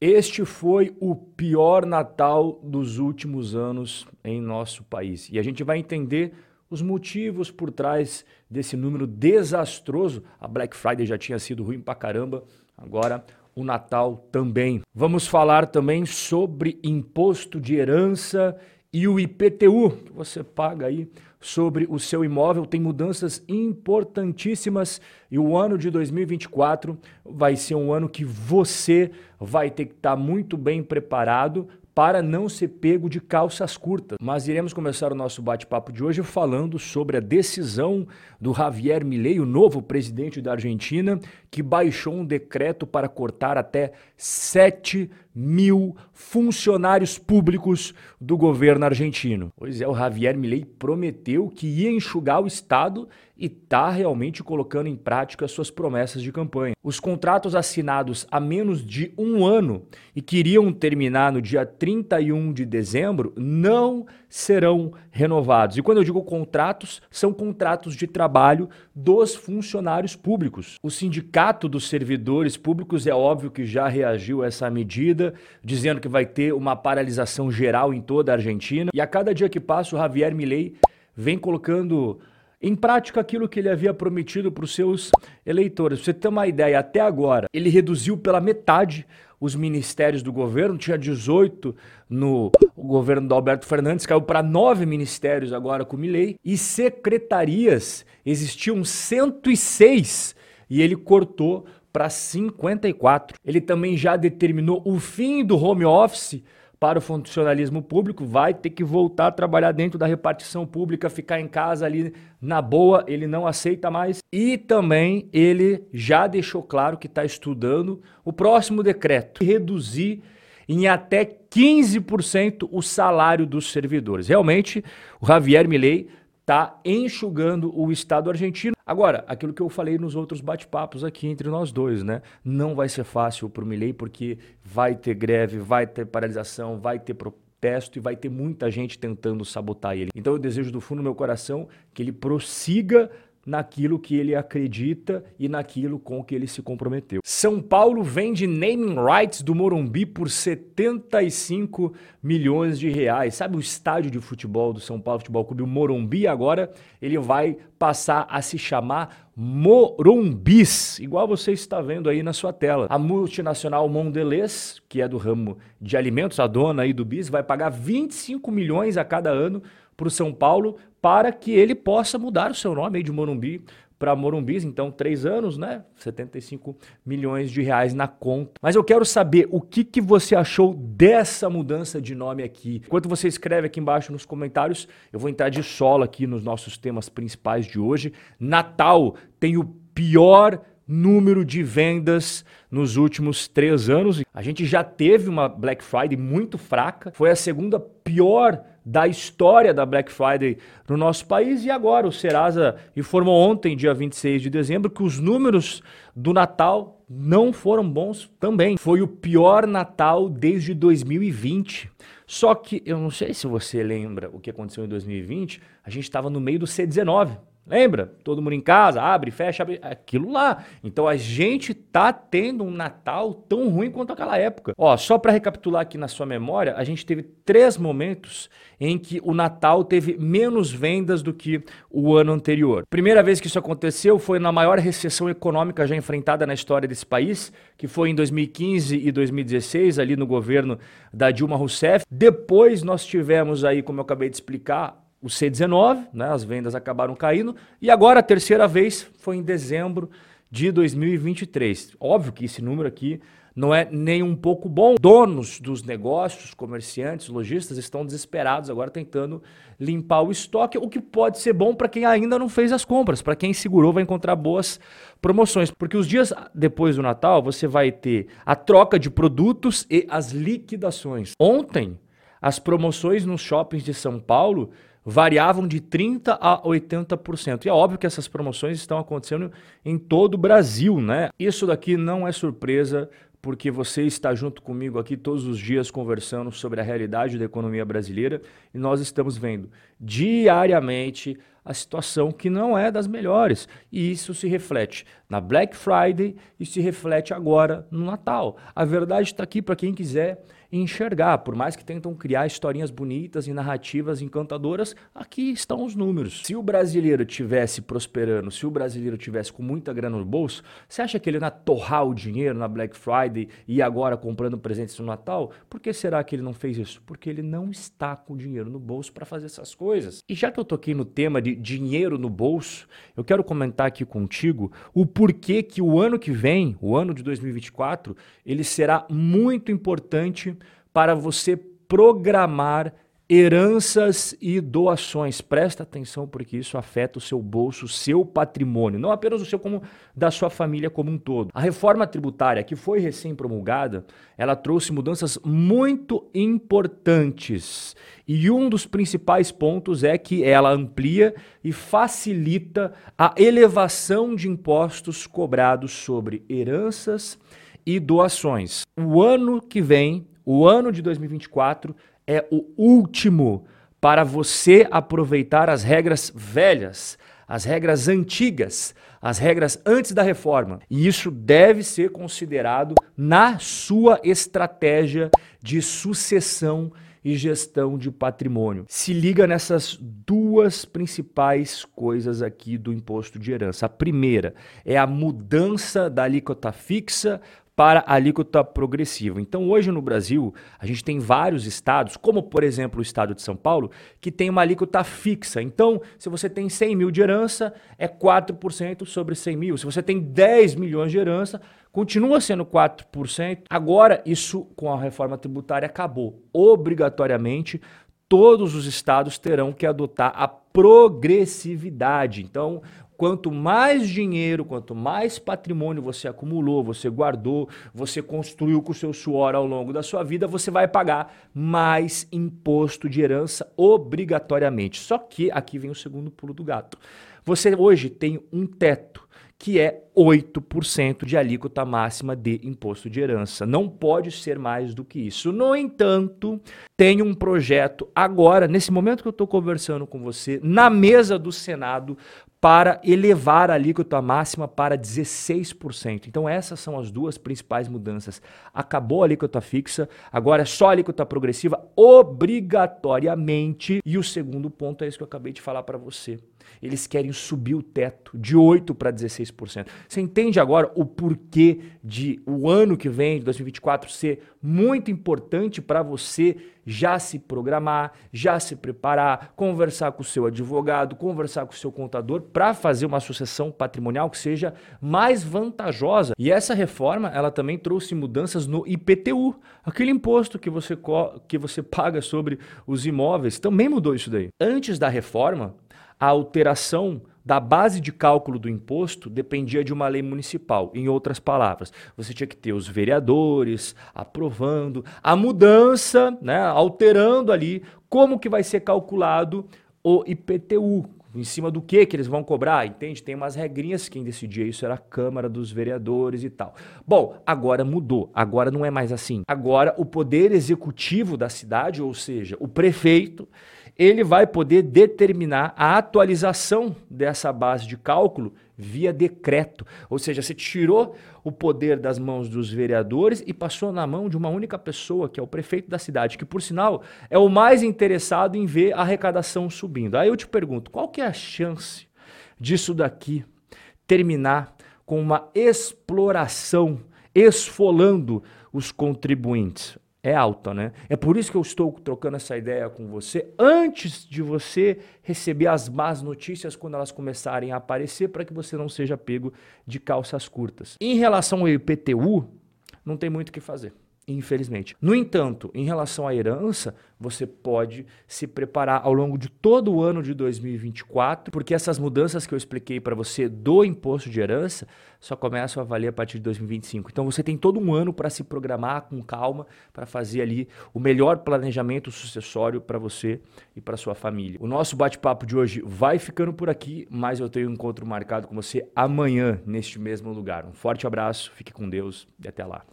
Este foi o pior Natal dos últimos anos em nosso país. E a gente vai entender os motivos por trás desse número desastroso. A Black Friday já tinha sido ruim pra caramba, agora o Natal também. Vamos falar também sobre imposto de herança e o IPTU que você paga aí sobre o seu imóvel. Tem mudanças importantíssimas e o ano de 2024 vai ser um ano que você vai ter que estar muito bem preparado para não ser pego de calças curtas. Mas iremos começar o nosso bate-papo de hoje falando sobre a decisão do Javier Milei, o novo presidente da Argentina, que baixou um decreto para cortar até 7 mil funcionários públicos do governo argentino. Pois é, o Javier Milei prometeu que ia enxugar o Estado e está realmente colocando em prática suas promessas de campanha. Os contratos assinados há menos de um ano e que iriam terminar no dia 31 de dezembro não serão renovados. E quando eu digo contratos, são contratos de trabalho dos funcionários públicos. O sindicato dos servidores públicos é óbvio que já reagiu a essa medida, dizendo que vai ter uma paralisação geral em toda a Argentina. E a cada dia que passa, o Javier Milei vem colocando em prática aquilo que ele havia prometido para os seus eleitores. Você ter uma ideia, até agora ele reduziu pela metade os ministérios do governo, tinha 18 no governo do Alberto Fernandes, caiu para nove ministérios agora com o Milley, e secretarias existiam 106 e ele cortou para 54. Ele também já determinou o fim do home office para o funcionalismo público, vai ter que voltar a trabalhar dentro da repartição pública, ficar em casa ali na boa, ele não aceita mais. E também ele já deixou claro que está estudando o próximo decreto, reduzir em até 15% o salário dos servidores. Realmente, o Javier Milei está enxugando o Estado argentino. Agora, aquilo que eu falei nos outros bate-papos aqui entre nós dois, né? Não vai ser fácil para o Milley porque vai ter greve, vai ter paralisação, vai ter protesto e vai ter muita gente tentando sabotar ele. Então eu desejo do fundo do meu coração que ele prossiga naquilo que ele acredita e naquilo com que ele se comprometeu. São Paulo vende naming rights do Morumbi por 75 milhões de reais. Sabe o estádio de futebol do São Paulo Futebol Clube, o Morumbi agora, ele vai passar a se chamar Morumbis, igual você está vendo aí na sua tela. A multinacional Mondelez, que é do ramo de alimentos, a dona aí do bis, vai pagar 25 milhões a cada ano para o São Paulo para que ele possa mudar o seu nome de Morumbi para Morumbis, então três anos, né? 75 milhões de reais na conta. Mas eu quero saber o que, que você achou dessa mudança de nome aqui. Enquanto você escreve aqui embaixo nos comentários, eu vou entrar de solo aqui nos nossos temas principais de hoje. Natal tem o pior número de vendas nos últimos três anos. A gente já teve uma Black Friday muito fraca, foi a segunda pior da história da Black Friday no nosso país. E agora o Serasa informou ontem, dia 26 de dezembro, que os números do Natal não foram bons também. Foi o pior Natal desde 2020. Só que eu não sei se você lembra o que aconteceu em 2020, a gente estava no meio do C19. Lembra? Todo mundo em casa, abre, fecha, abre, aquilo lá. Então a gente tá tendo um Natal tão ruim quanto aquela época. Ó, só para recapitular aqui na sua memória, a gente teve três momentos em que o Natal teve menos vendas do que o ano anterior. Primeira vez que isso aconteceu foi na maior recessão econômica já enfrentada na história desse país, que foi em 2015 e 2016, ali no governo da Dilma Rousseff. Depois nós tivemos aí, como eu acabei de explicar, o C19, né, as vendas acabaram caindo, e agora a terceira vez foi em dezembro de 2023. Óbvio que esse número aqui não é nem um pouco bom. Donos dos negócios, comerciantes, lojistas estão desesperados agora tentando limpar o estoque, o que pode ser bom para quem ainda não fez as compras, para quem segurou vai encontrar boas promoções, porque os dias depois do Natal você vai ter a troca de produtos e as liquidações. Ontem as promoções nos shoppings de São Paulo variavam de 30% a 80%. E é óbvio que essas promoções estão acontecendo em todo o Brasil, né? Isso daqui não é surpresa, porque você está junto comigo aqui todos os dias conversando sobre a realidade da economia brasileira e nós estamos vendo diariamente a situação que não é das melhores. E isso se reflete na Black Friday e se reflete agora no Natal. A verdade está aqui para quem quiser enxergar. Por mais que tentam criar historinhas bonitas e narrativas encantadoras, aqui estão os números. Se o brasileiro tivesse prosperando, se o brasileiro tivesse com muita grana no bolso, você acha que ele ia torrar o dinheiro na Black Friday e agora comprando presentes no Natal? Por que será que ele não fez isso? Porque ele não está com dinheiro no bolso para fazer essas coisas. E já que eu toquei no tema de dinheiro no bolso, eu quero comentar aqui contigo o porquê que o ano que vem, o ano de 2024, ele será muito importante para você programar heranças e doações. Presta atenção porque isso afeta o seu bolso, o seu patrimônio, não apenas o seu como da sua família como um todo. A reforma tributária que foi recém promulgada, ela trouxe mudanças muito importantes. E um dos principais pontos é que ela amplia e facilita a elevação de impostos cobrados sobre heranças e doações. O ano que vem, o ano de 2024 é o último para você aproveitar as regras velhas, as regras antigas, as regras antes da reforma. E isso deve ser considerado na sua estratégia de sucessão e gestão de patrimônio. Se liga nessas duas principais coisas aqui do imposto de herança. A primeira é a mudança da alíquota fixa para alíquota progressiva. Então, hoje no Brasil, a gente tem vários estados, como por exemplo o estado de São Paulo, que tem uma alíquota fixa. Então, se você tem 100 mil de herança, é 4% sobre 100 mil. Se você tem 10 milhões de herança, continua sendo 4%. Agora, isso com a reforma tributária acabou. Obrigatoriamente, todos os estados terão que adotar a progressividade. Então, Quanto mais dinheiro, quanto mais patrimônio você acumulou, você guardou, você construiu com o seu suor ao longo da sua vida, você vai pagar mais imposto de herança obrigatoriamente. Só que aqui vem o segundo pulo do gato. Você hoje tem um teto que é 8% de alíquota máxima de imposto de herança. Não pode ser mais do que isso. No entanto, tem um projeto agora, nesse momento que eu estou conversando com você, na mesa do Senado, para elevar a alíquota máxima para 16%. Então essas são as duas principais mudanças. Acabou a alíquota fixa, agora é só a alíquota progressiva obrigatoriamente. E o segundo ponto é isso que eu acabei de falar para você. Eles querem subir o teto de 8 para 16%. Você entende agora o porquê de o ano que vem, de 2024, ser muito importante para você já se programar, já se preparar, conversar com o seu advogado, conversar com o seu contador para fazer uma sucessão patrimonial que seja mais vantajosa. E essa reforma, ela também trouxe mudanças no IPTU, aquele imposto que você que você paga sobre os imóveis, também mudou isso daí. Antes da reforma, a alteração da base de cálculo do imposto dependia de uma lei municipal. Em outras palavras, você tinha que ter os vereadores aprovando a mudança, né, alterando ali como que vai ser calculado o IPTU, em cima do que que eles vão cobrar, entende? Tem umas regrinhas, quem decidia isso era a Câmara dos Vereadores e tal. Bom, agora mudou, agora não é mais assim. Agora o poder executivo da cidade, ou seja, o prefeito, ele vai poder determinar a atualização dessa base de cálculo via decreto. Ou seja, você tirou o poder das mãos dos vereadores e passou na mão de uma única pessoa, que é o prefeito da cidade, que por sinal é o mais interessado em ver a arrecadação subindo. Aí eu te pergunto, qual que é a chance disso daqui terminar com uma exploração esfolando os contribuintes? É alta, né? É por isso que eu estou trocando essa ideia com você antes de você receber as más notícias quando elas começarem a aparecer para que você não seja pego de calças curtas. Em relação ao IPTU, não tem muito o que fazer infelizmente. No entanto, em relação à herança, você pode se preparar ao longo de todo o ano de 2024, porque essas mudanças que eu expliquei para você do imposto de herança só começam a valer a partir de 2025. Então você tem todo um ano para se programar com calma, para fazer ali o melhor planejamento sucessório para você e para sua família. O nosso bate-papo de hoje vai ficando por aqui, mas eu tenho um encontro marcado com você amanhã neste mesmo lugar. Um forte abraço, fique com Deus e até lá.